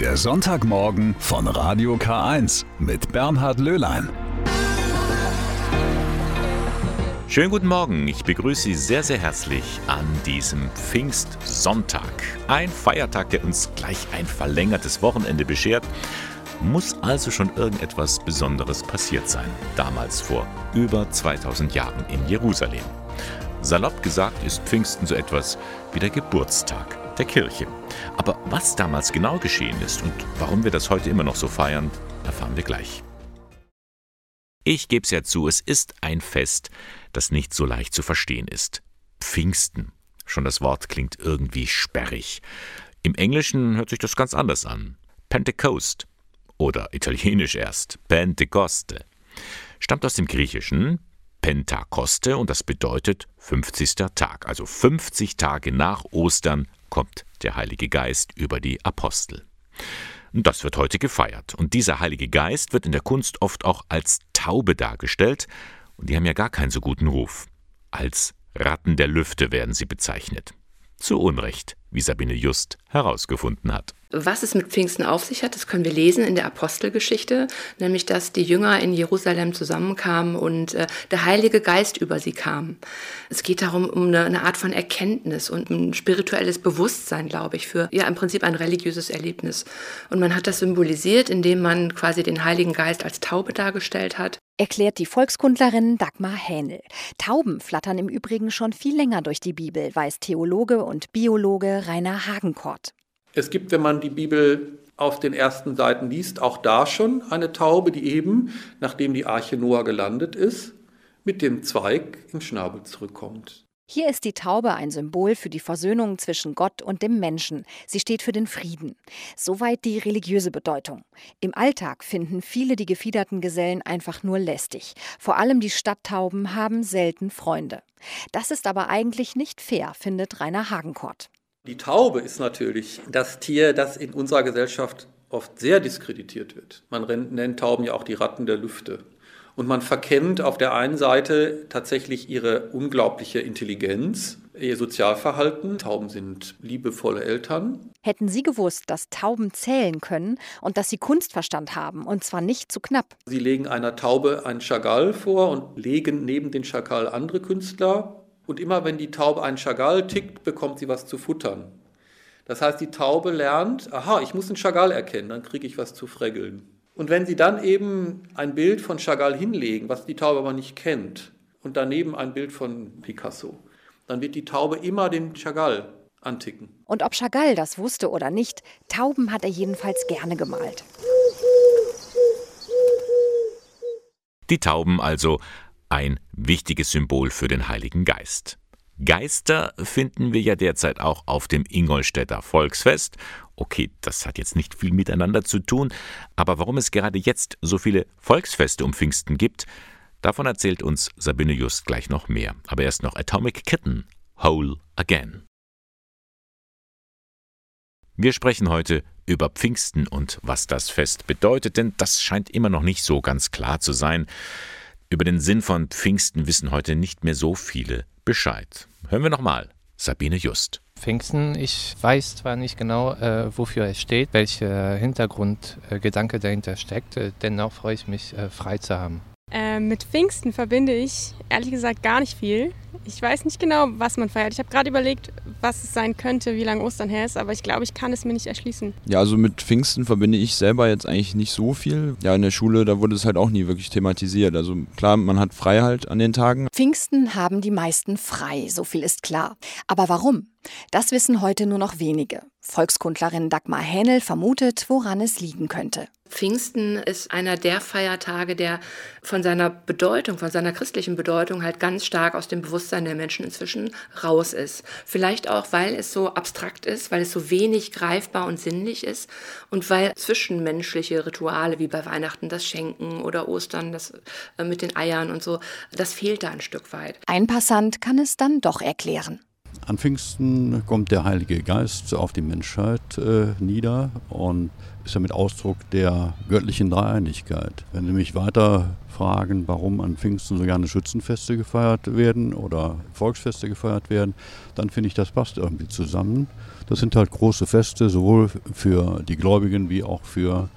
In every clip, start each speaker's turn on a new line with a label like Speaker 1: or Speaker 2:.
Speaker 1: Der Sonntagmorgen von Radio K1 mit Bernhard Löhlein.
Speaker 2: Schönen guten Morgen, ich begrüße Sie sehr, sehr herzlich an diesem Pfingstsonntag. Ein Feiertag, der uns gleich ein verlängertes Wochenende beschert. Muss also schon irgendetwas Besonderes passiert sein, damals vor über 2000 Jahren in Jerusalem. Salopp gesagt ist Pfingsten so etwas wie der Geburtstag der Kirche. Aber was damals genau geschehen ist und warum wir das heute immer noch so feiern, erfahren wir gleich. Ich gebe es ja zu, es ist ein Fest, das nicht so leicht zu verstehen ist. Pfingsten. Schon das Wort klingt irgendwie sperrig. Im Englischen hört sich das ganz anders an. Pentecost. Oder italienisch erst. Pentecoste. Stammt aus dem Griechischen Pentakoste und das bedeutet 50. Tag. Also 50 Tage nach Ostern kommt der Heilige Geist über die Apostel. Das wird heute gefeiert. Und dieser Heilige Geist wird in der Kunst oft auch als Taube dargestellt. Und die haben ja gar keinen so guten Ruf. Als Ratten der Lüfte werden sie bezeichnet. Zu Unrecht, wie Sabine Just herausgefunden hat.
Speaker 3: Was es mit Pfingsten auf sich hat, das können wir lesen in der Apostelgeschichte, nämlich dass die Jünger in Jerusalem zusammenkamen und äh, der Heilige Geist über sie kam. Es geht darum, um eine, eine, Art von Erkenntnis und ein spirituelles Bewusstsein, glaube ich, für ja im Prinzip ein religiöses Erlebnis. Und man hat das symbolisiert, indem man quasi den Heiligen Geist als Taube dargestellt hat.
Speaker 4: Erklärt die Volkskundlerin Dagmar Hähnel. Tauben flattern im Übrigen schon viel länger durch die Bibel, weiß Theologe und Biologe Rainer Hagenkort.
Speaker 5: Es gibt, wenn man die Bibel auf den ersten Seiten liest, auch da schon eine Taube, die eben, nachdem die Arche Noah gelandet ist, mit dem Zweig im Schnabel zurückkommt.
Speaker 4: Hier ist die Taube ein Symbol für die Versöhnung zwischen Gott und dem Menschen. Sie steht für den Frieden. Soweit die religiöse Bedeutung. Im Alltag finden viele die gefiederten Gesellen einfach nur lästig. Vor allem die Stadttauben haben selten Freunde. Das ist aber eigentlich nicht fair, findet Rainer Hagenkort.
Speaker 5: Die Taube ist natürlich das Tier, das in unserer Gesellschaft oft sehr diskreditiert wird. Man nennt Tauben ja auch die Ratten der Lüfte. Und man verkennt auf der einen Seite tatsächlich ihre unglaubliche Intelligenz, ihr Sozialverhalten. Tauben sind liebevolle Eltern.
Speaker 4: Hätten Sie gewusst, dass Tauben zählen können und dass sie Kunstverstand haben, und zwar nicht zu knapp.
Speaker 5: Sie legen einer Taube einen Chagall vor und legen neben den Chagall andere Künstler und immer wenn die Taube einen Chagall tickt, bekommt sie was zu futtern. Das heißt, die Taube lernt, aha, ich muss einen Chagall erkennen, dann kriege ich was zu freggeln. Und wenn sie dann eben ein Bild von Chagall hinlegen, was die Taube aber nicht kennt, und daneben ein Bild von Picasso, dann wird die Taube immer den Chagall anticken.
Speaker 4: Und ob Chagall das wusste oder nicht, Tauben hat er jedenfalls gerne gemalt.
Speaker 2: Die Tauben also ein wichtiges Symbol für den Heiligen Geist. Geister finden wir ja derzeit auch auf dem Ingolstädter Volksfest. Okay, das hat jetzt nicht viel miteinander zu tun, aber warum es gerade jetzt so viele Volksfeste um Pfingsten gibt, davon erzählt uns Sabine Just gleich noch mehr. Aber erst noch Atomic Kitten, Whole Again. Wir sprechen heute über Pfingsten und was das Fest bedeutet, denn das scheint immer noch nicht so ganz klar zu sein. Über den Sinn von Pfingsten wissen heute nicht mehr so viele Bescheid. Hören wir nochmal Sabine Just.
Speaker 6: Pfingsten, ich weiß zwar nicht genau, äh, wofür es steht, welcher Hintergrundgedanke äh, dahinter steckt, äh, dennoch freue ich mich, äh, frei zu haben.
Speaker 7: Äh, mit Pfingsten verbinde ich ehrlich gesagt gar nicht viel. Ich weiß nicht genau, was man feiert. Ich habe gerade überlegt, was es sein könnte, wie lange Ostern her ist, aber ich glaube, ich kann es mir nicht erschließen.
Speaker 8: Ja, also mit Pfingsten verbinde ich selber jetzt eigentlich nicht so viel. Ja, in der Schule, da wurde es halt auch nie wirklich thematisiert. Also klar, man hat Freiheit an den Tagen.
Speaker 4: Pfingsten haben die meisten frei, so viel ist klar. Aber warum? Das wissen heute nur noch wenige. Volkskundlerin Dagmar Hähnel vermutet, woran es liegen könnte.
Speaker 3: Pfingsten ist einer der Feiertage, der von seiner Bedeutung, von seiner christlichen Bedeutung halt ganz stark aus dem Bewusstsein der Menschen inzwischen raus ist. Vielleicht auch, weil es so abstrakt ist, weil es so wenig greifbar und sinnlich ist und weil zwischenmenschliche Rituale wie bei Weihnachten das Schenken oder Ostern das äh, mit den Eiern und so, das fehlt da ein Stück weit.
Speaker 4: Ein Passant kann es dann doch erklären.
Speaker 9: An Pfingsten kommt der Heilige Geist auf die Menschheit äh, nieder und ist damit Ausdruck der göttlichen Dreieinigkeit. Wenn Sie mich weiter fragen, warum an Pfingsten so gerne Schützenfeste gefeiert werden oder Volksfeste gefeiert werden, dann finde ich, das passt irgendwie zusammen. Das sind halt große Feste, sowohl für die Gläubigen wie auch für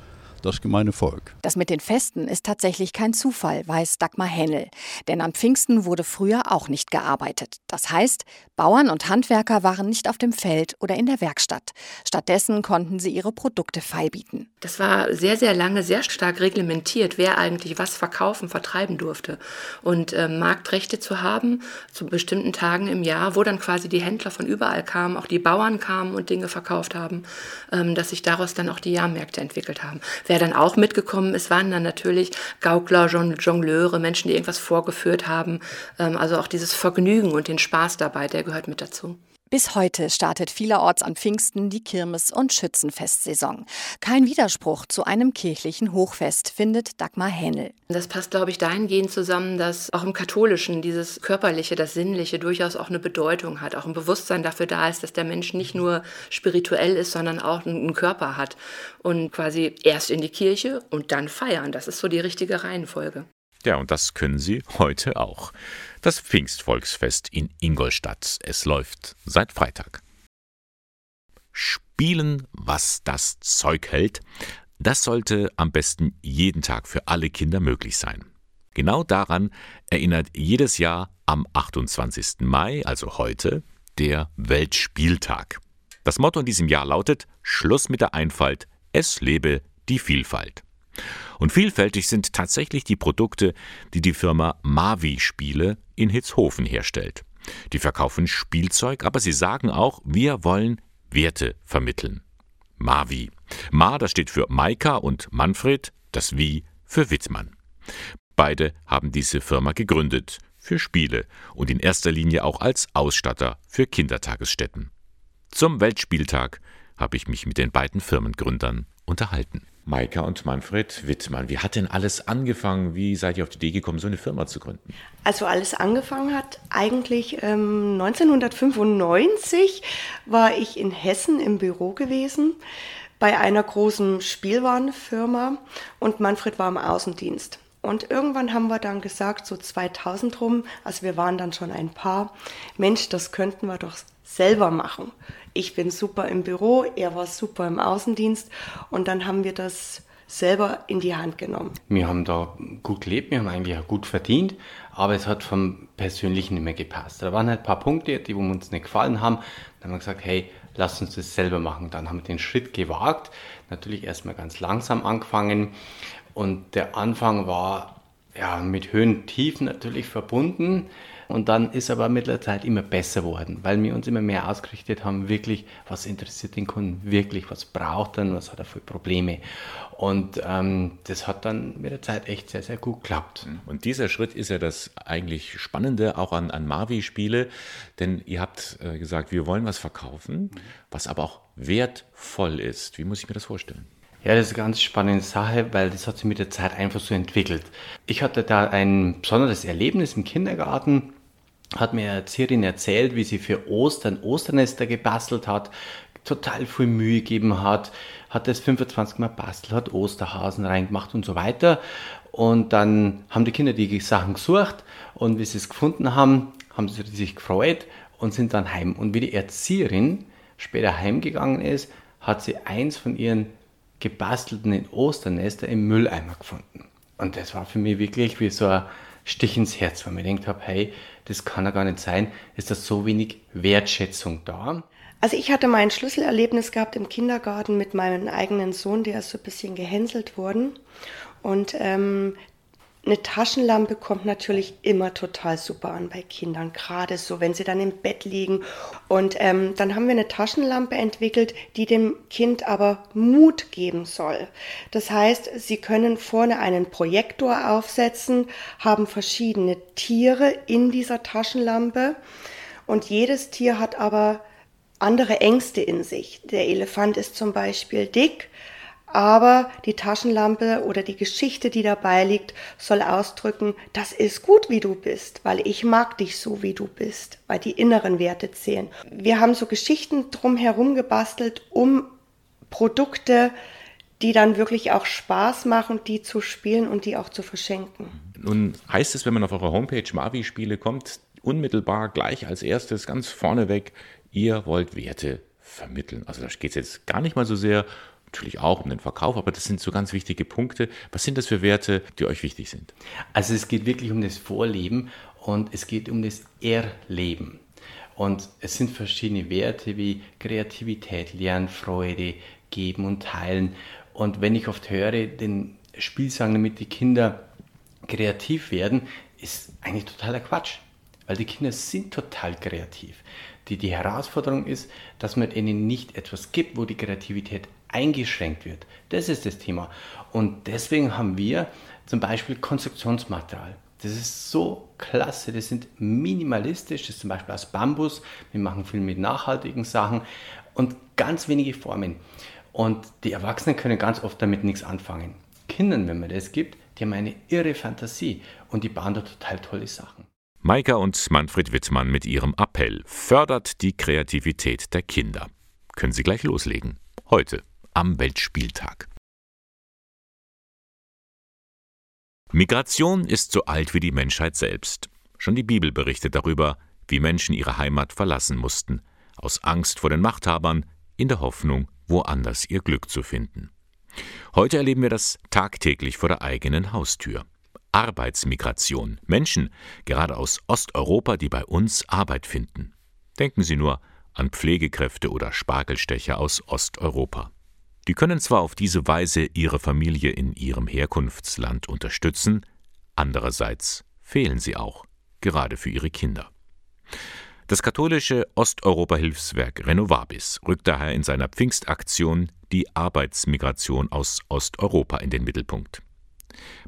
Speaker 9: das gemeine Volk.
Speaker 4: Das mit den Festen ist tatsächlich kein Zufall, weiß Dagmar Hennel. Denn am Pfingsten wurde früher auch nicht gearbeitet. Das heißt, Bauern und Handwerker waren nicht auf dem Feld oder in der Werkstatt. Stattdessen konnten sie ihre Produkte feilbieten.
Speaker 3: Das war sehr, sehr lange sehr stark reglementiert, wer eigentlich was verkaufen, vertreiben durfte. Und äh, Marktrechte zu haben zu bestimmten Tagen im Jahr, wo dann quasi die Händler von überall kamen, auch die Bauern kamen und Dinge verkauft haben, ähm, dass sich daraus dann auch die Jahrmärkte entwickelt haben. Wer dann auch mitgekommen ist, waren dann natürlich Gaukler, Jongleure, Menschen, die irgendwas vorgeführt haben. Ähm, also auch dieses Vergnügen und den Spaß dabei, der gehört mit dazu.
Speaker 4: Bis heute startet vielerorts an Pfingsten die Kirmes- und Schützenfestsaison. Kein Widerspruch zu einem kirchlichen Hochfest, findet Dagmar Hennel.
Speaker 3: Das passt, glaube ich, dahingehend zusammen, dass auch im Katholischen dieses Körperliche, das Sinnliche durchaus auch eine Bedeutung hat, auch ein Bewusstsein dafür da ist, dass der Mensch nicht nur spirituell ist, sondern auch einen Körper hat. Und quasi erst in die Kirche und dann feiern. Das ist so die richtige Reihenfolge.
Speaker 2: Ja, und das können Sie heute auch. Das Pfingstvolksfest in Ingolstadt. Es läuft seit Freitag. Spielen, was das Zeug hält, das sollte am besten jeden Tag für alle Kinder möglich sein. Genau daran erinnert jedes Jahr am 28. Mai, also heute, der Weltspieltag. Das Motto in diesem Jahr lautet Schluss mit der Einfalt, es lebe die Vielfalt. Und vielfältig sind tatsächlich die Produkte, die die Firma Mavi Spiele in Hitzhofen herstellt. Die verkaufen Spielzeug, aber sie sagen auch, wir wollen Werte vermitteln. Mavi. Ma, das steht für Maika und Manfred, das Wie für Wittmann. Beide haben diese Firma gegründet, für Spiele und in erster Linie auch als Ausstatter für Kindertagesstätten. Zum Weltspieltag habe ich mich mit den beiden Firmengründern unterhalten. Maika und Manfred Wittmann. Wie hat denn alles angefangen? Wie seid ihr auf die Idee gekommen, so eine Firma zu gründen?
Speaker 10: Also alles angefangen hat eigentlich ähm, 1995 war ich in Hessen im Büro gewesen bei einer großen Spielwarenfirma und Manfred war im Außendienst. Und irgendwann haben wir dann gesagt, so 2000 rum, also wir waren dann schon ein paar, Mensch, das könnten wir doch selber machen. Ich bin super im Büro, er war super im Außendienst und dann haben wir das selber in die Hand genommen.
Speaker 11: Wir haben da gut gelebt, wir haben eigentlich auch gut verdient, aber es hat vom Persönlichen nicht mehr gepasst. Da waren halt ein paar Punkte, die uns nicht gefallen haben. Dann haben wir gesagt, hey, lass uns das selber machen. Dann haben wir den Schritt gewagt, natürlich erstmal ganz langsam angefangen und der Anfang war ja mit Höhen und Tiefen natürlich verbunden. Und dann ist aber mit der Zeit immer besser geworden, weil wir uns immer mehr ausgerichtet haben, wirklich, was interessiert den Kunden wirklich, was braucht er, was hat er für Probleme. Und ähm, das hat dann mit der Zeit echt sehr, sehr gut geklappt.
Speaker 2: Und dieser Schritt ist ja das eigentlich Spannende auch an, an Mavi-Spiele, denn ihr habt äh, gesagt, wir wollen was verkaufen, was aber auch wertvoll ist. Wie muss ich mir das vorstellen?
Speaker 11: Ja, das ist eine ganz spannende Sache, weil das hat sich mit der Zeit einfach so entwickelt. Ich hatte da ein besonderes Erlebnis im Kindergarten hat mir Erzieherin erzählt, wie sie für Ostern Osternester gebastelt hat, total viel Mühe gegeben hat, hat das 25 Mal bastelt, hat Osterhasen reingemacht und so weiter. Und dann haben die Kinder die Sachen gesucht und wie sie es gefunden haben, haben sie sich gefreut und sind dann heim. Und wie die Erzieherin später heimgegangen ist, hat sie eins von ihren gebastelten Osternester im Mülleimer gefunden. Und das war für mich wirklich wie so ein Stich ins Herz, weil ich mir habe, hey, das kann ja gar nicht sein, ist das so wenig Wertschätzung da.
Speaker 10: Also ich hatte mein Schlüsselerlebnis gehabt im Kindergarten mit meinem eigenen Sohn, der ist so ein bisschen gehänselt worden. Und ähm, eine Taschenlampe kommt natürlich immer total super an bei Kindern, gerade so, wenn sie dann im Bett liegen. Und ähm, dann haben wir eine Taschenlampe entwickelt, die dem Kind aber Mut geben soll. Das heißt, sie können vorne einen Projektor aufsetzen, haben verschiedene Tiere in dieser Taschenlampe und jedes Tier hat aber andere Ängste in sich. Der Elefant ist zum Beispiel dick, aber die Taschenlampe oder die Geschichte, die dabei liegt, soll ausdrücken, das ist gut, wie du bist, weil ich mag dich so, wie du bist, weil die inneren Werte zählen. Wir haben so Geschichten drumherum gebastelt, um Produkte, die dann wirklich auch Spaß machen, die zu spielen und die auch zu verschenken.
Speaker 2: Nun heißt es, wenn man auf eure Homepage Mavi-Spiele kommt, unmittelbar gleich als erstes ganz vorneweg, ihr wollt Werte vermitteln? Also da geht es jetzt gar nicht mal so sehr, natürlich auch um den Verkauf, aber das sind so ganz wichtige Punkte. Was sind das für Werte, die euch wichtig sind?
Speaker 11: Also es geht wirklich um das Vorleben und es geht um das Erleben. Und es sind verschiedene Werte wie Kreativität, Lernfreude, Geben und Teilen. Und wenn ich oft höre, den Spielsang, damit die Kinder kreativ werden, ist eigentlich totaler Quatsch. Weil die Kinder sind total kreativ. Die, die Herausforderung ist, dass man ihnen nicht etwas gibt, wo die Kreativität eingeschränkt wird. Das ist das Thema. Und deswegen haben wir zum Beispiel Konstruktionsmaterial. Das ist so klasse, das sind minimalistisch, das ist zum Beispiel aus Bambus. Wir machen viel mit nachhaltigen Sachen und ganz wenige Formen. Und die Erwachsenen können ganz oft damit nichts anfangen. Kindern, wenn man das gibt, die haben eine irre Fantasie und die bauen da total tolle Sachen.
Speaker 2: Maika und Manfred Wittmann mit ihrem Appell fördert die Kreativität der Kinder. Können Sie gleich loslegen. Heute am Weltspieltag. Migration ist so alt wie die Menschheit selbst. Schon die Bibel berichtet darüber, wie Menschen ihre Heimat verlassen mussten, aus Angst vor den Machthabern, in der Hoffnung, woanders ihr Glück zu finden. Heute erleben wir das tagtäglich vor der eigenen Haustür. Arbeitsmigration. Menschen, gerade aus Osteuropa, die bei uns Arbeit finden. Denken Sie nur an Pflegekräfte oder Spargelstecher aus Osteuropa. Die können zwar auf diese Weise ihre Familie in ihrem Herkunftsland unterstützen, andererseits fehlen sie auch, gerade für ihre Kinder. Das katholische Osteuropa-Hilfswerk Renovabis rückt daher in seiner Pfingstaktion die Arbeitsmigration aus Osteuropa in den Mittelpunkt.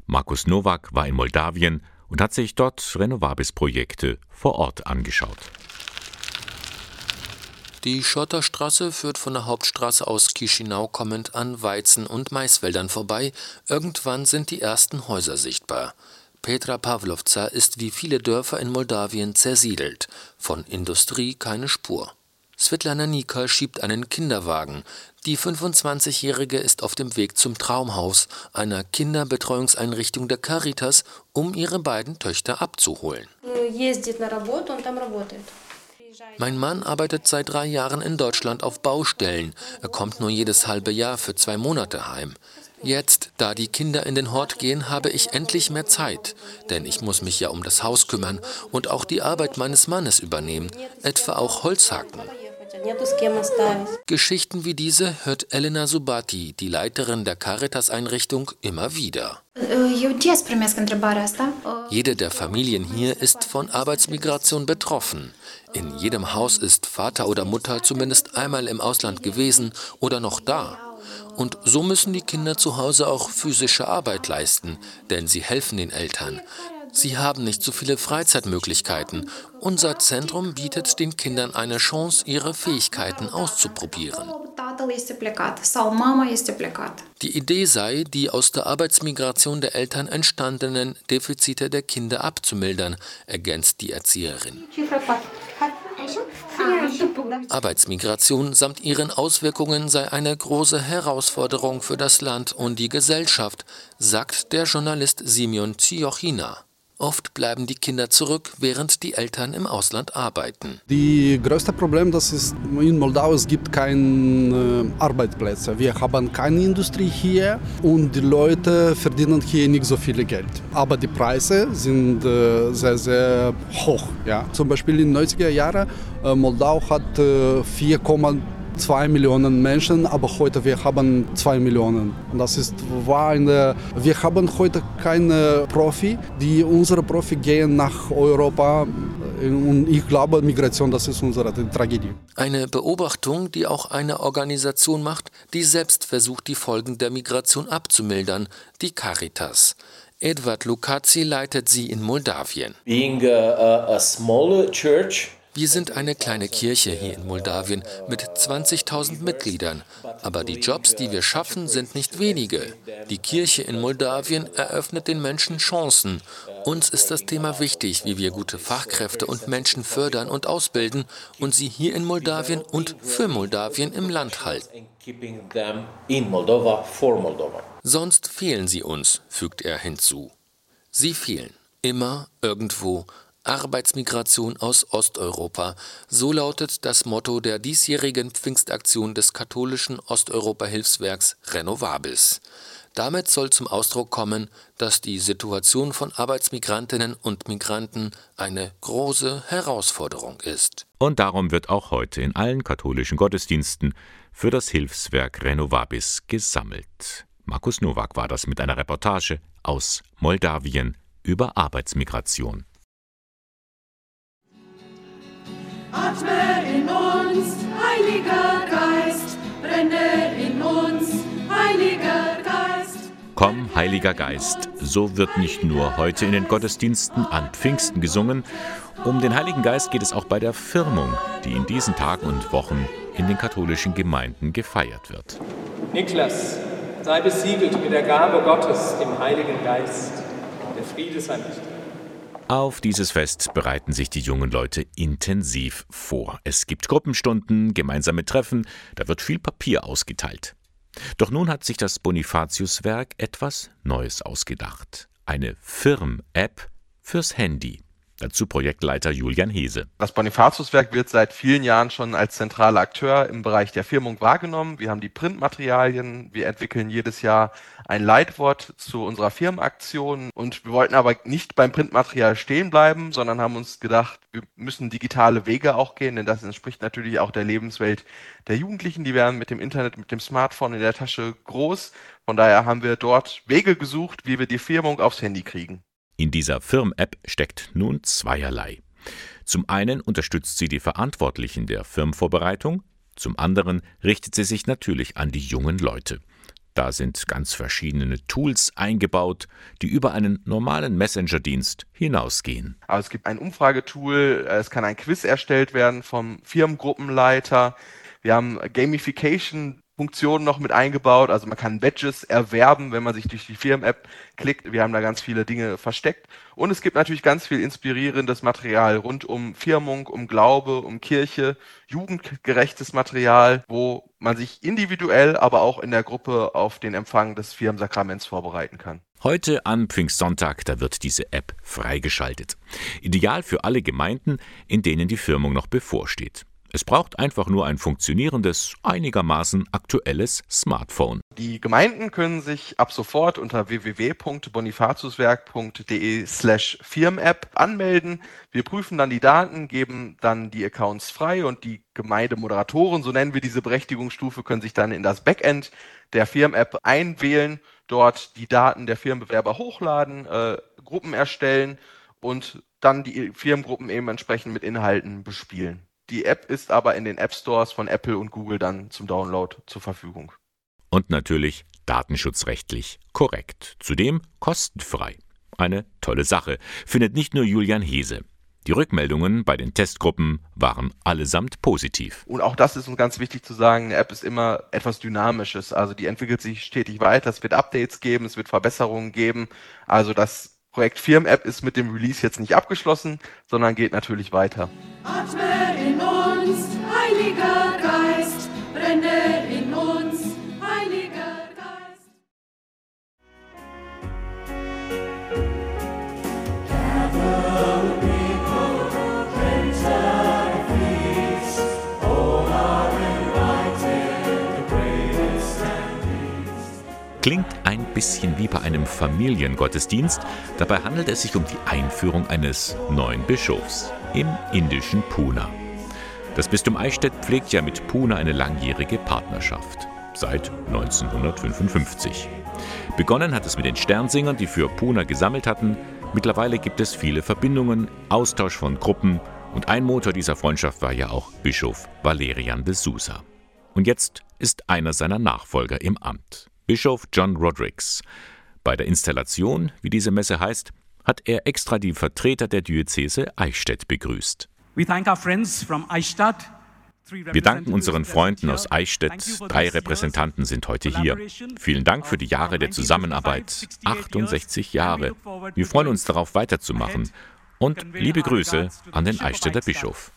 Speaker 2: Markus Nowak war in Moldawien und hat sich dort Renovabis-Projekte vor Ort angeschaut.
Speaker 12: Die Schotterstraße führt von der Hauptstraße aus Chisinau kommend an Weizen- und Maisfeldern vorbei. Irgendwann sind die ersten Häuser sichtbar. Petra Pavlovca ist wie viele Dörfer in Moldawien zersiedelt. Von Industrie keine Spur. Svetlana Nika schiebt einen Kinderwagen. Die 25-Jährige ist auf dem Weg zum Traumhaus, einer Kinderbetreuungseinrichtung der Caritas, um ihre beiden Töchter abzuholen. Mein Mann arbeitet seit drei Jahren in Deutschland auf Baustellen. Er kommt nur jedes halbe Jahr für zwei Monate heim. Jetzt, da die Kinder in den Hort gehen, habe ich endlich mehr Zeit, denn ich muss mich ja um das Haus kümmern und auch die Arbeit meines Mannes übernehmen, etwa auch Holzhacken. Geschichten wie diese hört Elena Subati, die Leiterin der Caritas-Einrichtung, immer wieder. Jede der Familien hier ist von Arbeitsmigration betroffen. In jedem Haus ist Vater oder Mutter zumindest einmal im Ausland gewesen oder noch da. Und so müssen die Kinder zu Hause auch physische Arbeit leisten, denn sie helfen den Eltern. Sie haben nicht so viele Freizeitmöglichkeiten. Unser Zentrum bietet den Kindern eine Chance, ihre Fähigkeiten auszuprobieren. Die Idee sei, die aus der Arbeitsmigration der Eltern entstandenen Defizite der Kinder abzumildern, ergänzt die Erzieherin. Arbeitsmigration samt ihren Auswirkungen sei eine große Herausforderung für das Land und die Gesellschaft, sagt der Journalist Simeon Ziochina. Oft bleiben die Kinder zurück, während die Eltern im Ausland arbeiten.
Speaker 13: Die größte Problem, das ist in Moldau, es gibt keine äh, Arbeitsplätze. Wir haben keine Industrie hier und die Leute verdienen hier nicht so viel Geld. Aber die Preise sind äh, sehr, sehr hoch. Ja. Zum Beispiel in den 90er Jahren, äh, Moldau hat 4,5 zwei Millionen Menschen, aber heute wir haben zwei Millionen. Und das ist wahr. wir haben heute keine Profi, die unsere Profi gehen nach Europa. Und ich glaube, Migration, das ist unsere Tragödie.
Speaker 12: Eine Beobachtung, die auch eine Organisation macht, die selbst versucht, die Folgen der Migration abzumildern, die Caritas. Edward Lukaci leitet sie in Moldawien.
Speaker 14: Being a, a, a smaller church,
Speaker 12: wir sind eine kleine Kirche hier in Moldawien mit 20.000 Mitgliedern, aber die Jobs, die wir schaffen, sind nicht wenige. Die Kirche in Moldawien eröffnet den Menschen Chancen. Uns ist das Thema wichtig, wie wir gute Fachkräfte und Menschen fördern und ausbilden und sie hier in Moldawien und für Moldawien im Land halten. Sonst fehlen sie uns, fügt er hinzu. Sie fehlen immer irgendwo Arbeitsmigration aus Osteuropa. So lautet das Motto der diesjährigen Pfingstaktion des katholischen Osteuropa-Hilfswerks Renovabis. Damit soll zum Ausdruck kommen, dass die Situation von Arbeitsmigrantinnen und Migranten eine große Herausforderung ist.
Speaker 2: Und darum wird auch heute in allen katholischen Gottesdiensten für das Hilfswerk Renovabis gesammelt. Markus Nowak war das mit einer Reportage aus Moldawien über Arbeitsmigration.
Speaker 15: Atme in uns, Heiliger Geist, brenne in uns, Heiliger Geist.
Speaker 2: Komm, Heiliger Geist, so wird nicht nur heute in den Gottesdiensten an Pfingsten gesungen, um den Heiligen Geist geht es auch bei der Firmung, die in diesen Tagen und Wochen in den katholischen Gemeinden gefeiert wird.
Speaker 16: Niklas, sei besiegelt mit der Gabe Gottes, dem Heiligen Geist. Der Friede sei mit dir.
Speaker 2: Auf dieses Fest bereiten sich die jungen Leute intensiv vor. Es gibt Gruppenstunden, gemeinsame Treffen, da wird viel Papier ausgeteilt. Doch nun hat sich das Bonifatiuswerk etwas Neues ausgedacht. Eine Firm-App fürs Handy. Dazu Projektleiter Julian Hese.
Speaker 17: Das Bonifatiuswerk wird seit vielen Jahren schon als zentraler Akteur im Bereich der Firmung wahrgenommen. Wir haben die Printmaterialien, wir entwickeln jedes Jahr ein Leitwort zu unserer Firmenaktion und wir wollten aber nicht beim Printmaterial stehen bleiben, sondern haben uns gedacht, wir müssen digitale Wege auch gehen, denn das entspricht natürlich auch der Lebenswelt der Jugendlichen. Die werden mit dem Internet, mit dem Smartphone in der Tasche groß. Von daher haben wir dort Wege gesucht, wie wir die Firmung aufs Handy kriegen.
Speaker 2: In dieser Firm-App steckt nun zweierlei. Zum einen unterstützt sie die Verantwortlichen der Firmenvorbereitung, zum anderen richtet sie sich natürlich an die jungen Leute. Da sind ganz verschiedene Tools eingebaut, die über einen normalen Messenger-Dienst hinausgehen.
Speaker 17: Also es gibt ein Umfragetool, es kann ein Quiz erstellt werden vom Firmengruppenleiter. Wir haben Gamification Funktionen noch mit eingebaut. Also man kann Badges erwerben, wenn man sich durch die Firmen-App klickt. Wir haben da ganz viele Dinge versteckt. Und es gibt natürlich ganz viel inspirierendes Material rund um Firmung, um Glaube, um Kirche, jugendgerechtes Material, wo man sich individuell, aber auch in der Gruppe auf den Empfang des Firmensakraments vorbereiten kann.
Speaker 2: Heute an Pfingstsonntag, da wird diese App freigeschaltet. Ideal für alle Gemeinden, in denen die Firmung noch bevorsteht. Es braucht einfach nur ein funktionierendes, einigermaßen aktuelles Smartphone.
Speaker 17: Die Gemeinden können sich ab sofort unter www.bonifatiuswerk.de slash Firm-App anmelden. Wir prüfen dann die Daten, geben dann die Accounts frei und die Gemeindemoderatoren, so nennen wir diese Berechtigungsstufe, können sich dann in das Backend der Firm-App einwählen, dort die Daten der Firmenbewerber hochladen, äh, Gruppen erstellen und dann die Firmengruppen eben entsprechend mit Inhalten bespielen. Die App ist aber in den App Stores von Apple und Google dann zum Download zur Verfügung.
Speaker 2: Und natürlich datenschutzrechtlich korrekt. Zudem kostenfrei. Eine tolle Sache, findet nicht nur Julian Hese. Die Rückmeldungen bei den Testgruppen waren allesamt positiv.
Speaker 17: Und auch das ist uns ganz wichtig zu sagen, eine App ist immer etwas Dynamisches. Also die entwickelt sich stetig weiter, es wird Updates geben, es wird Verbesserungen geben. Also das Projekt Firm-App ist mit dem Release jetzt nicht abgeschlossen, sondern geht natürlich weiter.
Speaker 15: Atme in uns, Heiliger Geist, brenne in uns, Heiliger Geist. Gather people, enter feast, all are invited, the greatest and least.
Speaker 2: Klingt bisschen wie bei einem Familiengottesdienst, dabei handelt es sich um die Einführung eines neuen Bischofs im indischen Pune. Das Bistum Eichstätt pflegt ja mit Pune eine langjährige Partnerschaft. Seit 1955. Begonnen hat es mit den Sternsingern, die für Pune gesammelt hatten. Mittlerweile gibt es viele Verbindungen, Austausch von Gruppen und ein Motor dieser Freundschaft war ja auch Bischof Valerian de Sousa. Und jetzt ist einer seiner Nachfolger im Amt, Bischof John Rodrigues. Bei der Installation, wie diese Messe heißt, hat er extra die Vertreter der Diözese Eichstätt begrüßt. Wir danken unseren Freunden aus Eichstätt. Drei Repräsentanten sind heute hier. Vielen Dank für die Jahre der Zusammenarbeit. 68 Jahre. Wir freuen uns darauf, weiterzumachen. Und liebe Grüße an den Eichstätter Bischof.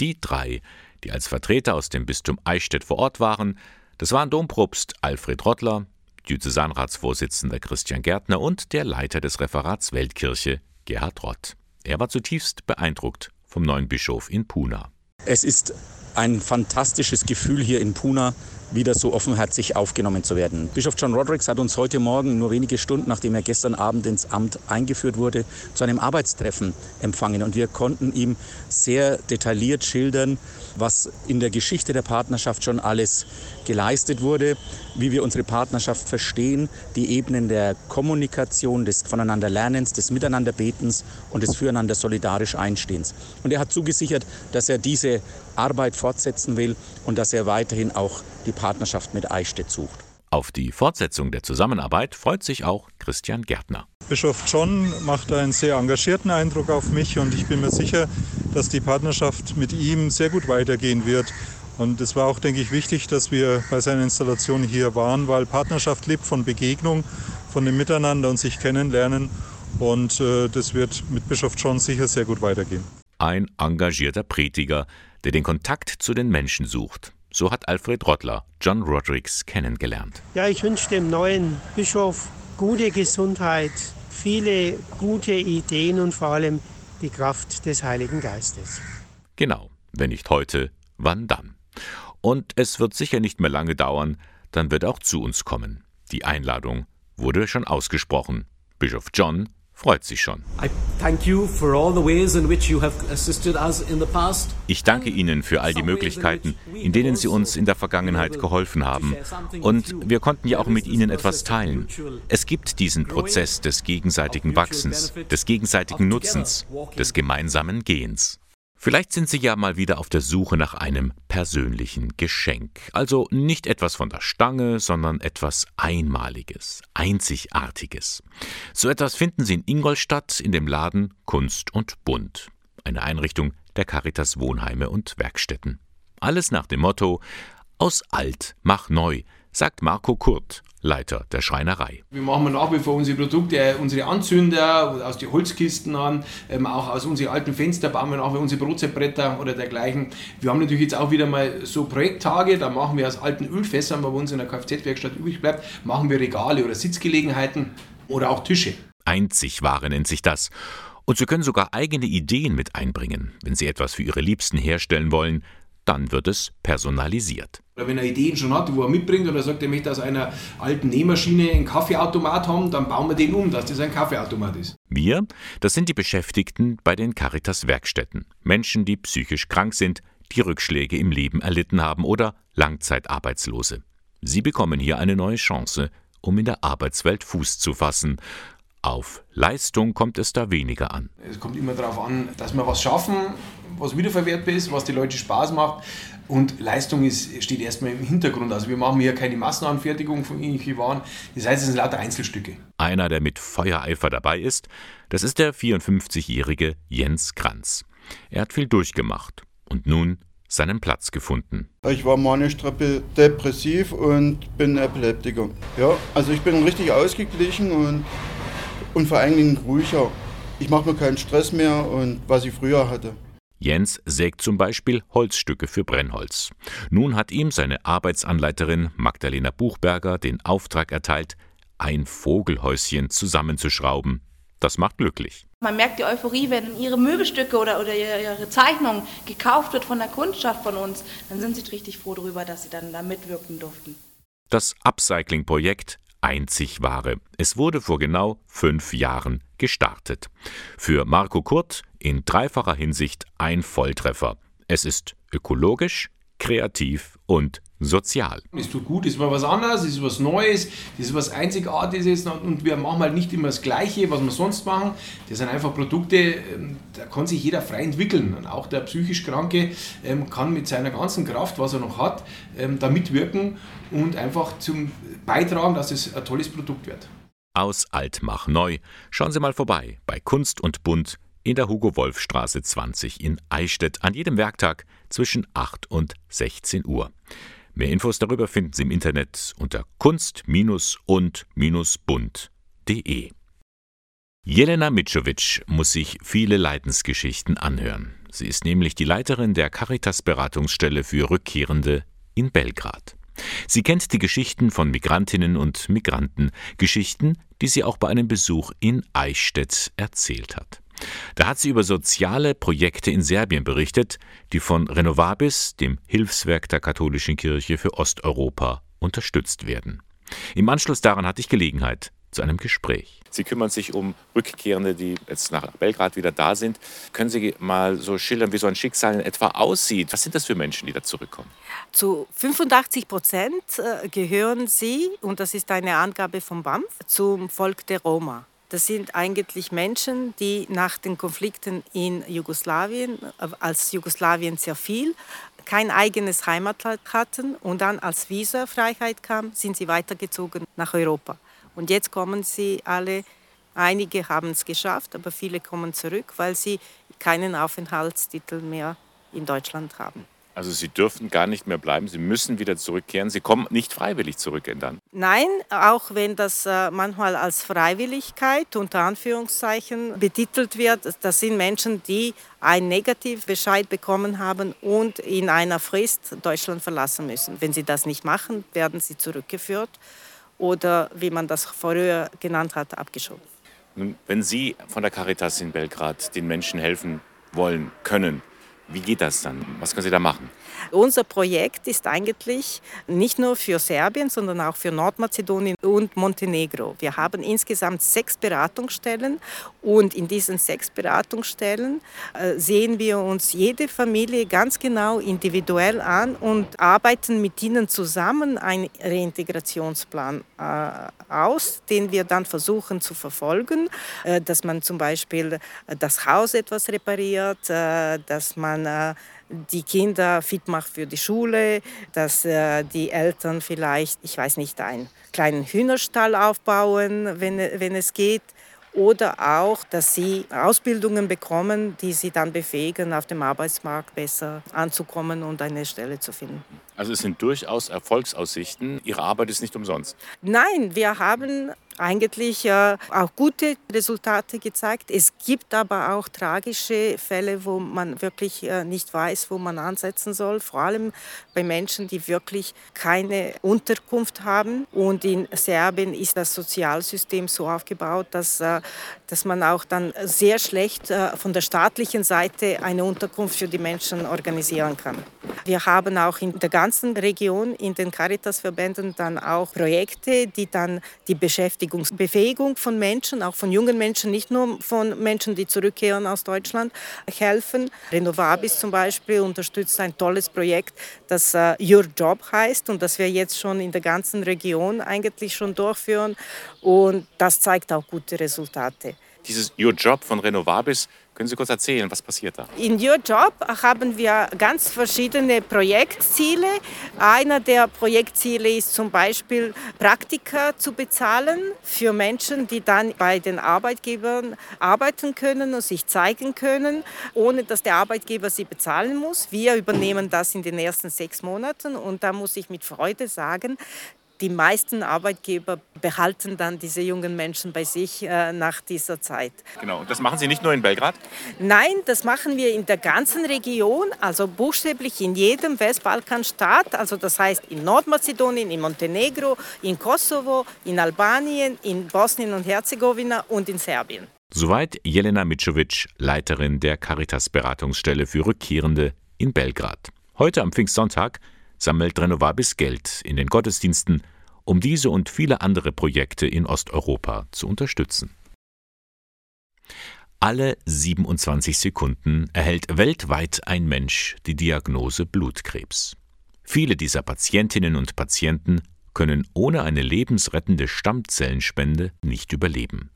Speaker 2: Die drei, die als Vertreter aus dem Bistum Eichstätt vor Ort waren, das waren Dompropst Alfred Rottler, Diözesanratsvorsitzender Christian Gärtner und der Leiter des Referats Weltkirche Gerhard Rott. Er war zutiefst beeindruckt vom neuen Bischof in Puna.
Speaker 18: Es ist ein fantastisches Gefühl hier in Puna, wieder so offenherzig aufgenommen zu werden. Bischof John Rodericks hat uns heute Morgen, nur wenige Stunden nachdem er gestern Abend ins Amt eingeführt wurde, zu einem Arbeitstreffen empfangen. Und wir konnten ihm sehr detailliert schildern, was in der Geschichte der Partnerschaft schon alles geleistet wurde, wie wir unsere Partnerschaft verstehen, die Ebenen der Kommunikation, des Voneinanderlernens, des Miteinanderbetens und des Füreinander solidarisch Einstehens. Und er hat zugesichert, dass er diese Arbeit fortsetzen will und dass er weiterhin auch die Partnerschaft mit Eichstätt sucht.
Speaker 2: Auf die Fortsetzung der Zusammenarbeit freut sich auch Christian Gärtner.
Speaker 19: Bischof John macht einen sehr engagierten Eindruck auf mich und ich bin mir sicher, dass die Partnerschaft mit ihm sehr gut weitergehen wird. Und es war auch, denke ich, wichtig, dass wir bei seiner Installation hier waren, weil Partnerschaft lebt von Begegnung, von dem Miteinander und sich kennenlernen. Und äh, das wird mit Bischof John sicher sehr gut weitergehen.
Speaker 2: Ein engagierter Prediger, der den Kontakt zu den Menschen sucht. So hat Alfred Rottler John Rodericks kennengelernt.
Speaker 20: Ja, ich wünsche dem neuen Bischof gute Gesundheit, viele gute Ideen und vor allem die Kraft des Heiligen Geistes.
Speaker 2: Genau, wenn nicht heute, wann dann? Und es wird sicher nicht mehr lange dauern, dann wird er auch zu uns kommen. Die Einladung wurde schon ausgesprochen. Bischof John freut sich schon. Ich danke Ihnen für all die Möglichkeiten, in denen Sie uns in der Vergangenheit geholfen haben. Und wir konnten ja auch mit Ihnen etwas teilen. Es gibt diesen Prozess des gegenseitigen Wachsens, des gegenseitigen Nutzens, des gemeinsamen Gehens. Vielleicht sind Sie ja mal wieder auf der Suche nach einem persönlichen Geschenk. Also nicht etwas von der Stange, sondern etwas Einmaliges, Einzigartiges. So etwas finden Sie in Ingolstadt in dem Laden Kunst und Bunt, eine Einrichtung der Caritas Wohnheime und Werkstätten. Alles nach dem Motto Aus alt mach neu, sagt Marco Kurt, Leiter der Schreinerei.
Speaker 21: Wir machen nach wie vor unsere Produkte, unsere Anzünder aus den Holzkisten an, ähm, auch aus unseren alten Fenster bauen wir nach wie vor unsere Brotzeitbretter oder dergleichen. Wir haben natürlich jetzt auch wieder mal so Projekttage, da machen wir aus alten Ölfässern, wo bei uns in der Kfz-Werkstatt übrig bleibt, machen wir Regale oder Sitzgelegenheiten oder auch Tische.
Speaker 2: Einzigware nennt sich das. Und Sie können sogar eigene Ideen mit einbringen. Wenn Sie etwas für Ihre Liebsten herstellen wollen, dann wird es personalisiert.
Speaker 21: Oder wenn er Ideen schon hat, wo er mitbringt und er sagt, er möchte aus einer alten Nähmaschine einen Kaffeeautomat haben, dann bauen wir den um, dass das ein Kaffeeautomat ist.
Speaker 2: Wir, das sind die Beschäftigten bei den Caritas Werkstätten. Menschen, die psychisch krank sind, die Rückschläge im Leben erlitten haben oder Langzeitarbeitslose. Sie bekommen hier eine neue Chance, um in der Arbeitswelt Fuß zu fassen. Auf Leistung kommt es da weniger an.
Speaker 21: Es kommt immer darauf an, dass wir was schaffen, was wiederverwertbar ist, was die Leute Spaß macht. Und Leistung ist, steht erstmal im Hintergrund. Also wir machen hier keine Massenanfertigung von irgendwelchen Waren. Das heißt, es sind lauter Einzelstücke.
Speaker 2: Einer, der mit Feuereifer dabei ist, das ist der 54-jährige Jens Kranz. Er hat viel durchgemacht und nun seinen Platz gefunden.
Speaker 22: Ich war manisch depressiv und bin Epileptiker. Ja, also ich bin richtig ausgeglichen und, und vor allen Dingen ruhiger. Ich mache mir keinen Stress mehr und was ich früher hatte.
Speaker 2: Jens sägt zum Beispiel Holzstücke für Brennholz. Nun hat ihm seine Arbeitsanleiterin Magdalena Buchberger den Auftrag erteilt, ein Vogelhäuschen zusammenzuschrauben. Das macht glücklich.
Speaker 23: Man merkt die Euphorie, wenn ihre Möbelstücke oder, oder ihre Zeichnung gekauft wird von der Kundschaft von uns, dann sind sie richtig froh darüber, dass sie dann da mitwirken durften.
Speaker 2: Das Upcycling-Projekt Einzigware. Es wurde vor genau fünf Jahren gestartet. Für Marco Kurt in dreifacher Hinsicht ein Volltreffer. Es ist ökologisch, kreativ und sozial.
Speaker 21: Es tut gut, es ist mal was anderes, es ist was Neues, das ist was Einzigartiges und wir machen halt nicht immer das Gleiche, was wir sonst machen. Das sind einfach Produkte, ähm, da kann sich jeder frei entwickeln. Und auch der psychisch Kranke ähm, kann mit seiner ganzen Kraft, was er noch hat, ähm, da mitwirken und einfach zum beitragen, dass es ein tolles Produkt wird.
Speaker 2: Aus alt mach neu. Schauen Sie mal vorbei bei Kunst und Bunt in der Hugo-Wolf-Straße 20 in Eichstätt an jedem Werktag zwischen 8 und 16 Uhr. Mehr Infos darüber finden Sie im Internet unter kunst-und-bunt.de. Jelena Mitrovic muss sich viele Leidensgeschichten anhören. Sie ist nämlich die Leiterin der Caritas-Beratungsstelle für Rückkehrende in Belgrad. Sie kennt die Geschichten von Migrantinnen und Migranten, Geschichten, die sie auch bei einem Besuch in Eichstätt erzählt hat. Da hat sie über soziale Projekte in Serbien berichtet, die von Renovabis, dem Hilfswerk der katholischen Kirche für Osteuropa, unterstützt werden. Im Anschluss daran hatte ich Gelegenheit zu einem Gespräch. Sie kümmern sich um Rückkehrende, die jetzt nach Belgrad wieder da sind. Können Sie mal so schildern, wie so ein Schicksal in etwa aussieht? Was sind das für Menschen, die da zurückkommen?
Speaker 24: Zu 85 Prozent äh, gehören sie, und das ist eine Angabe vom BAMF, zum Volk der Roma. Das sind eigentlich Menschen, die nach den Konflikten in Jugoslawien, äh, als Jugoslawien sehr viel, kein eigenes Heimatland hatten und dann als Visafreiheit kam, sind sie weitergezogen nach Europa. Und jetzt kommen sie alle, einige haben es geschafft, aber viele kommen zurück, weil sie keinen Aufenthaltstitel mehr in Deutschland haben.
Speaker 2: Also Sie dürfen gar nicht mehr bleiben, Sie müssen wieder zurückkehren. Sie kommen nicht freiwillig zurück dann.
Speaker 24: Nein, auch wenn das äh, manchmal als Freiwilligkeit unter Anführungszeichen betitelt wird, das sind Menschen, die einen Negativbescheid bekommen haben und in einer Frist Deutschland verlassen müssen. Wenn sie das nicht machen, werden sie zurückgeführt oder, wie man das früher genannt hat, abgeschoben.
Speaker 2: Nun, wenn Sie von der Caritas in Belgrad den Menschen helfen wollen, können, wie geht das dann? Was können Sie da machen?
Speaker 24: Unser Projekt ist eigentlich nicht nur für Serbien, sondern auch für Nordmazedonien und Montenegro. Wir haben insgesamt sechs Beratungsstellen und in diesen sechs Beratungsstellen äh, sehen wir uns jede Familie ganz genau individuell an und arbeiten mit ihnen zusammen einen Reintegrationsplan äh, aus, den wir dann versuchen zu verfolgen, äh, dass man zum Beispiel das Haus etwas repariert, dass man die Kinder fit macht für die Schule, dass äh, die Eltern vielleicht, ich weiß nicht, einen kleinen Hühnerstall aufbauen, wenn, wenn es geht. Oder auch, dass sie Ausbildungen bekommen, die sie dann befähigen, auf dem Arbeitsmarkt besser anzukommen und eine Stelle zu finden.
Speaker 2: Also es sind durchaus Erfolgsaussichten. Ihre Arbeit ist nicht umsonst.
Speaker 24: Nein, wir haben eigentlich äh, auch gute Resultate gezeigt. Es gibt aber auch tragische Fälle, wo man wirklich äh, nicht weiß, wo man ansetzen soll. Vor allem bei Menschen, die wirklich keine Unterkunft haben. Und in Serbien ist das Sozialsystem so aufgebaut, dass, äh, dass man auch dann sehr schlecht äh, von der staatlichen Seite eine Unterkunft für die Menschen organisieren kann. Wir haben auch in der ganzen Region, in den Caritas-Verbänden, dann auch Projekte, die dann die Beschäftigungsbefähigung von Menschen, auch von jungen Menschen, nicht nur von Menschen, die zurückkehren aus Deutschland, helfen. Renovabis zum Beispiel unterstützt ein tolles Projekt, das äh, Your Job heißt und das wir jetzt schon in der ganzen Region eigentlich schon durchführen. Und das zeigt auch gute Resultate.
Speaker 2: Dieses Your Job von Renovabis, können Sie kurz erzählen, was passiert da?
Speaker 24: In Your Job haben wir ganz verschiedene Projektziele. Einer der Projektziele ist zum Beispiel Praktika zu bezahlen für Menschen, die dann bei den Arbeitgebern arbeiten können und sich zeigen können, ohne dass der Arbeitgeber sie bezahlen muss. Wir übernehmen das in den ersten sechs Monaten und da muss ich mit Freude sagen, die meisten Arbeitgeber behalten dann diese jungen Menschen bei sich äh, nach dieser Zeit.
Speaker 2: Genau, und das machen Sie nicht nur in Belgrad?
Speaker 24: Nein, das machen wir in der ganzen Region, also buchstäblich in jedem Westbalkanstaat, also das heißt in Nordmazedonien, in Montenegro, in Kosovo, in Albanien, in Bosnien und Herzegowina und in Serbien.
Speaker 2: Soweit Jelena Micovic, Leiterin der Caritas-Beratungsstelle für Rückkehrende in Belgrad. Heute am Pfingstsonntag sammelt Renovabis Geld in den Gottesdiensten, um diese und viele andere Projekte in Osteuropa zu unterstützen. Alle 27 Sekunden erhält weltweit ein Mensch die Diagnose Blutkrebs. Viele dieser Patientinnen und Patienten können ohne eine lebensrettende Stammzellenspende nicht überleben.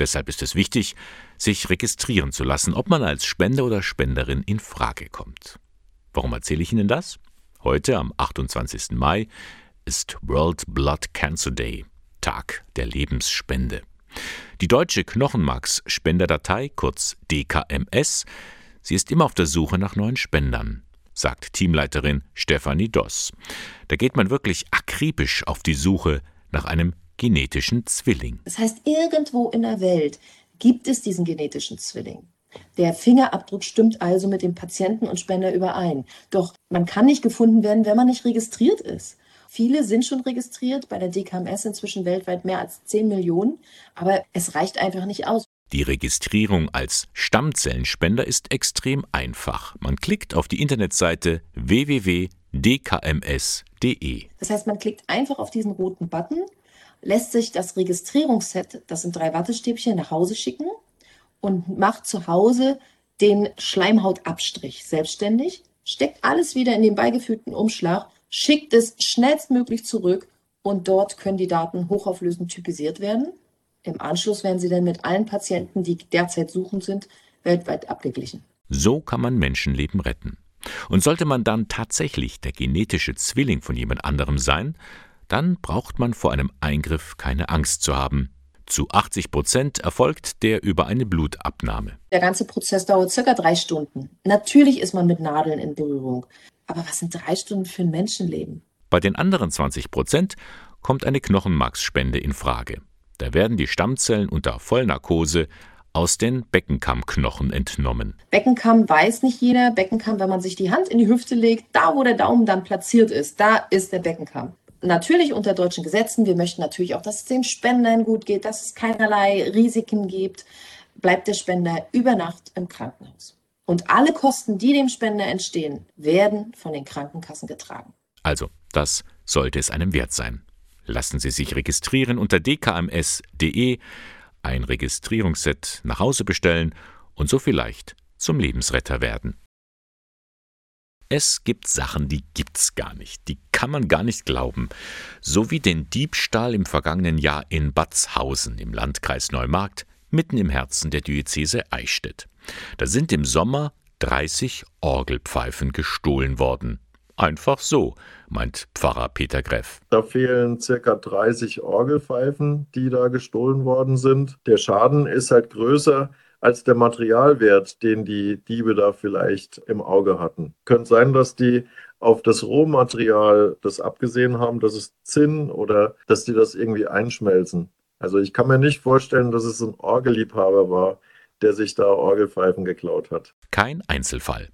Speaker 2: Deshalb ist es wichtig, sich registrieren zu lassen, ob man als Spender oder Spenderin in Frage kommt. Warum erzähle ich Ihnen das? Heute, am 28. Mai, ist World Blood Cancer Day, Tag der Lebensspende. Die deutsche Knochenmarksspenderdatei, kurz DKMS, sie ist immer auf der Suche nach neuen Spendern, sagt Teamleiterin Stefanie Doss. Da geht man wirklich akribisch auf die Suche nach einem genetischen Zwilling.
Speaker 25: Das heißt, irgendwo in der Welt gibt es diesen genetischen Zwilling. Der Fingerabdruck stimmt also mit dem Patienten und Spender überein. Doch man kann nicht gefunden werden, wenn man nicht registriert ist. Viele sind schon registriert, bei der DKMS inzwischen weltweit mehr als 10 Millionen, aber es reicht einfach nicht aus.
Speaker 2: Die Registrierung als Stammzellenspender ist extrem einfach. Man klickt auf die Internetseite www.dkms.de.
Speaker 25: Das heißt, man klickt einfach auf diesen roten Button, lässt sich das Registrierungsset, das sind drei Wattestäbchen, nach Hause schicken und macht zu Hause den Schleimhautabstrich selbstständig, steckt alles wieder in den beigefügten Umschlag, schickt es schnellstmöglich zurück und dort können die Daten hochauflösend typisiert werden. Im Anschluss werden sie dann mit allen Patienten, die derzeit suchend sind, weltweit abgeglichen.
Speaker 2: So kann man Menschenleben retten. Und sollte man dann tatsächlich der genetische Zwilling von jemand anderem sein, dann braucht man vor einem Eingriff keine Angst zu haben. Zu 80 Prozent erfolgt der über eine Blutabnahme.
Speaker 25: Der ganze Prozess dauert circa drei Stunden. Natürlich ist man mit Nadeln in Berührung. Aber was sind drei Stunden für ein Menschenleben?
Speaker 2: Bei den anderen 20 Prozent kommt eine Knochenmarksspende in Frage. Da werden die Stammzellen unter Vollnarkose aus den Beckenkammknochen entnommen.
Speaker 25: Beckenkamm weiß nicht jeder. Beckenkamm, wenn man sich die Hand in die Hüfte legt, da wo der Daumen dann platziert ist, da ist der Beckenkamm. Natürlich unter deutschen Gesetzen. Wir möchten natürlich auch, dass es den Spendern gut geht, dass es keinerlei Risiken gibt. Bleibt der Spender über Nacht im Krankenhaus. Und alle Kosten, die dem Spender entstehen, werden von den Krankenkassen getragen.
Speaker 2: Also, das sollte es einem wert sein. Lassen Sie sich registrieren unter dkms.de, ein Registrierungsset nach Hause bestellen und so vielleicht zum Lebensretter werden. Es gibt Sachen, die gibt's gar nicht, die kann man gar nicht glauben. So wie den Diebstahl im vergangenen Jahr in Batzhausen im Landkreis Neumarkt, mitten im Herzen der Diözese Eichstätt. Da sind im Sommer 30 Orgelpfeifen gestohlen worden. Einfach so, meint Pfarrer Peter Greff.
Speaker 26: Da fehlen circa 30 Orgelpfeifen, die da gestohlen worden sind. Der Schaden ist halt größer als der Materialwert, den die Diebe da vielleicht im Auge hatten. Könnte sein, dass die auf das Rohmaterial das abgesehen haben, dass es Zinn oder dass die das irgendwie einschmelzen. Also ich kann mir nicht vorstellen, dass es ein Orgelliebhaber war, der sich da Orgelpfeifen geklaut hat.
Speaker 2: Kein Einzelfall.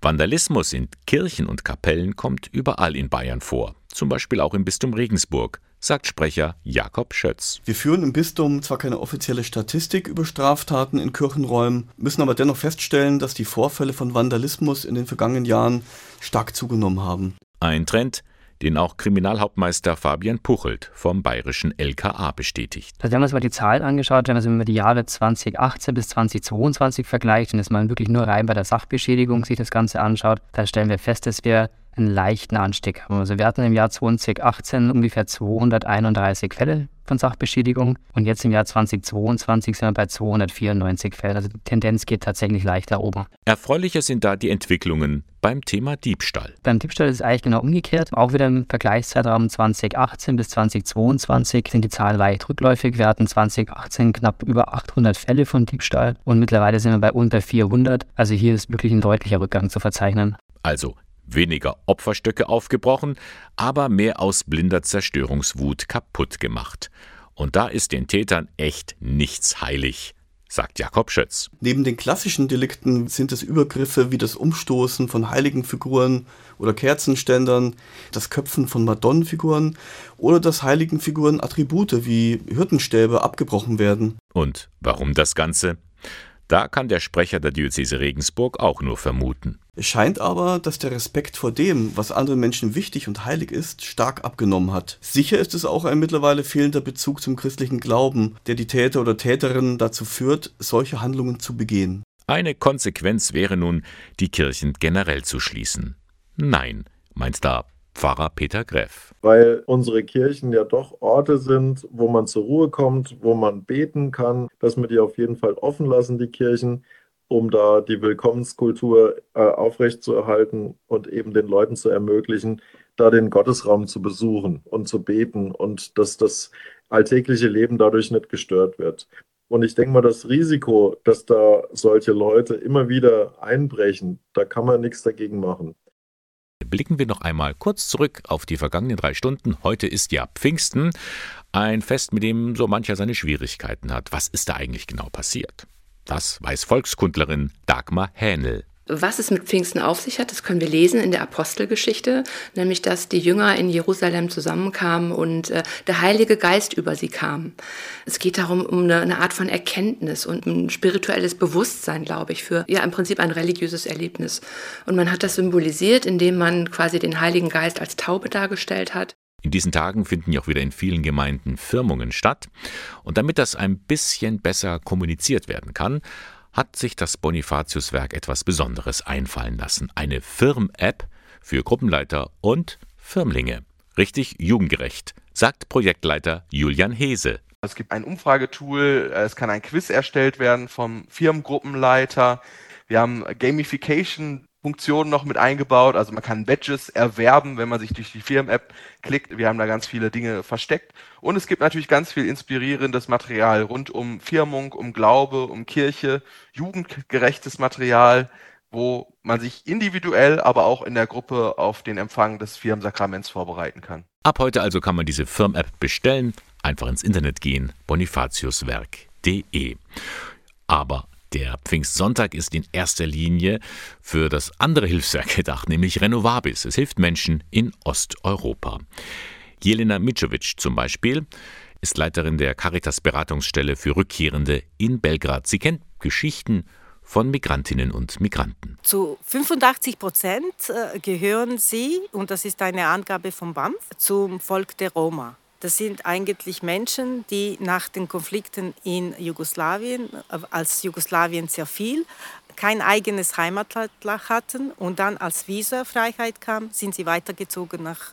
Speaker 2: Vandalismus in Kirchen und Kapellen kommt überall in Bayern vor, zum Beispiel auch im Bistum Regensburg, sagt Sprecher Jakob Schötz.
Speaker 27: Wir führen im Bistum zwar keine offizielle Statistik über Straftaten in Kirchenräumen, müssen aber dennoch feststellen, dass die Vorfälle von Vandalismus in den vergangenen Jahren stark zugenommen haben.
Speaker 2: Ein Trend, den auch Kriminalhauptmeister Fabian Puchelt vom bayerischen LKA bestätigt.
Speaker 28: Also wir haben uns mal die Zahlen angeschaut, wenn man also die Jahre 2018 bis 2022 vergleicht und jetzt mal wirklich nur rein bei der Sachbeschädigung sich das Ganze anschaut, dann stellen wir fest, dass wir einen leichten Anstieg haben. Also wir hatten im Jahr 2018 ungefähr 231 Fälle von Sachbeschädigung und jetzt im Jahr 2022 sind wir bei 294 Fällen. Also die Tendenz geht tatsächlich leicht nach oben.
Speaker 2: Erfreulicher sind da die Entwicklungen beim Thema Diebstahl.
Speaker 28: Beim Diebstahl ist es eigentlich genau umgekehrt. Auch wieder im Vergleichszeitraum 2018 bis 2022 sind die Zahlen leicht rückläufig. Wir hatten 2018 knapp über 800 Fälle von Diebstahl und mittlerweile sind wir bei unter 400. Also hier ist wirklich ein deutlicher Rückgang zu verzeichnen.
Speaker 2: Also weniger Opferstöcke aufgebrochen, aber mehr aus blinder Zerstörungswut kaputt gemacht. Und da ist den Tätern echt nichts heilig, sagt Jakob Schötz.
Speaker 27: Neben den klassischen Delikten sind es Übergriffe wie das Umstoßen von heiligen Figuren oder Kerzenständern, das Köpfen von Madonnenfiguren oder dass heiligen Figuren Attribute wie Hirtenstäbe abgebrochen werden.
Speaker 2: Und warum das Ganze? Da kann der Sprecher der Diözese Regensburg auch nur vermuten.
Speaker 27: Es scheint aber, dass der Respekt vor dem, was anderen Menschen wichtig und heilig ist, stark abgenommen hat. Sicher ist es auch ein mittlerweile fehlender Bezug zum christlichen Glauben, der die Täter oder Täterinnen dazu führt, solche Handlungen zu begehen.
Speaker 2: Eine Konsequenz wäre nun, die Kirchen generell zu schließen. Nein, meint da Pfarrer Peter Greff.
Speaker 26: Weil unsere Kirchen ja doch Orte sind, wo man zur Ruhe kommt, wo man beten kann, dass wir die auf jeden Fall offen lassen, die Kirchen, um da die Willkommenskultur äh, aufrechtzuerhalten und eben den Leuten zu ermöglichen, da den Gottesraum zu besuchen und zu beten und dass das alltägliche Leben dadurch nicht gestört wird. Und ich denke mal, das Risiko, dass da solche Leute immer wieder einbrechen, da kann man nichts dagegen machen.
Speaker 2: Blicken wir noch einmal kurz zurück auf die vergangenen drei Stunden. Heute ist ja Pfingsten, ein Fest, mit dem so mancher seine Schwierigkeiten hat. Was ist da eigentlich genau passiert? Das weiß Volkskundlerin Dagmar Hähnel.
Speaker 29: Was es mit Pfingsten auf sich hat, das können wir lesen in der Apostelgeschichte, nämlich dass die Jünger in Jerusalem zusammenkamen und äh, der Heilige Geist über sie kam. Es geht darum, um eine, eine, Art von Erkenntnis und ein spirituelles Bewusstsein, glaube ich, für ja im Prinzip ein religiöses Erlebnis. Und man hat das symbolisiert, indem man quasi den Heiligen Geist als Taube dargestellt hat.
Speaker 2: In diesen Tagen finden ja auch wieder in vielen Gemeinden Firmungen statt. Und damit das ein bisschen besser kommuniziert werden kann, hat sich das Bonifatiuswerk etwas Besonderes einfallen lassen. Eine Firm-App für Gruppenleiter und Firmlinge. Richtig jugendgerecht, sagt Projektleiter Julian Hese.
Speaker 17: Es gibt ein Umfragetool, es kann ein Quiz erstellt werden vom Firmengruppenleiter. Wir haben Gamification Funktionen noch mit eingebaut. Also man kann Badges erwerben, wenn man sich durch die Firmen-App klickt. Wir haben da ganz viele Dinge versteckt. Und es gibt natürlich ganz viel inspirierendes Material rund um Firmung, um Glaube, um Kirche, jugendgerechtes Material, wo man sich individuell, aber auch in der Gruppe auf den Empfang des Firmensakraments vorbereiten kann.
Speaker 2: Ab heute also kann man diese Firm-App bestellen. Einfach ins Internet gehen, bonifatiuswerk.de. Aber der Pfingstsonntag ist in erster Linie für das andere Hilfswerk gedacht, nämlich Renovabis. Es hilft Menschen in Osteuropa. Jelena Micovic zum Beispiel ist Leiterin der Caritas-Beratungsstelle für Rückkehrende in Belgrad. Sie kennt Geschichten von Migrantinnen und Migranten.
Speaker 24: Zu 85 Prozent äh, gehören sie, und das ist eine Angabe vom BAMF, zum Volk der Roma. Das sind eigentlich Menschen, die nach den Konflikten in Jugoslawien, äh, als Jugoslawien sehr viel, kein eigenes Heimatland hatten und dann als Visafreiheit kam, sind sie weitergezogen nach,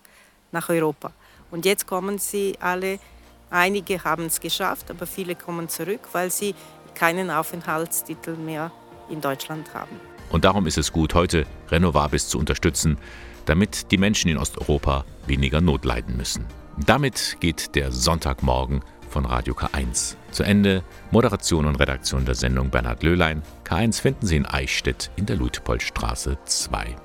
Speaker 24: nach Europa. Und jetzt kommen sie alle, einige haben es geschafft, aber viele kommen zurück, weil sie keinen Aufenthaltstitel mehr in Deutschland haben.
Speaker 2: Und darum ist es gut, heute Renovabis zu unterstützen, damit die Menschen in Osteuropa weniger Not leiden müssen. Damit geht der Sonntagmorgen von Radio K1 zu Ende. Moderation und Redaktion der Sendung Bernhard Löhlein. K1 finden Sie in Eichstätt in der Luitpoldstraße 2.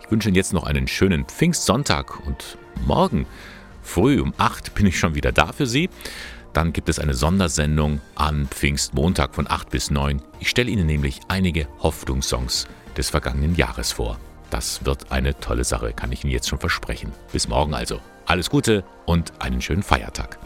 Speaker 2: Ich wünsche Ihnen jetzt noch einen schönen Pfingstsonntag und morgen früh um 8 bin ich schon wieder da für Sie. Dann gibt es eine Sondersendung an Pfingstmontag von 8 bis 9. Ich stelle Ihnen nämlich einige Hoffnungssongs des vergangenen Jahres vor. Das wird eine tolle Sache, kann ich Ihnen jetzt schon versprechen. Bis morgen also. Alles Gute und einen schönen Feiertag.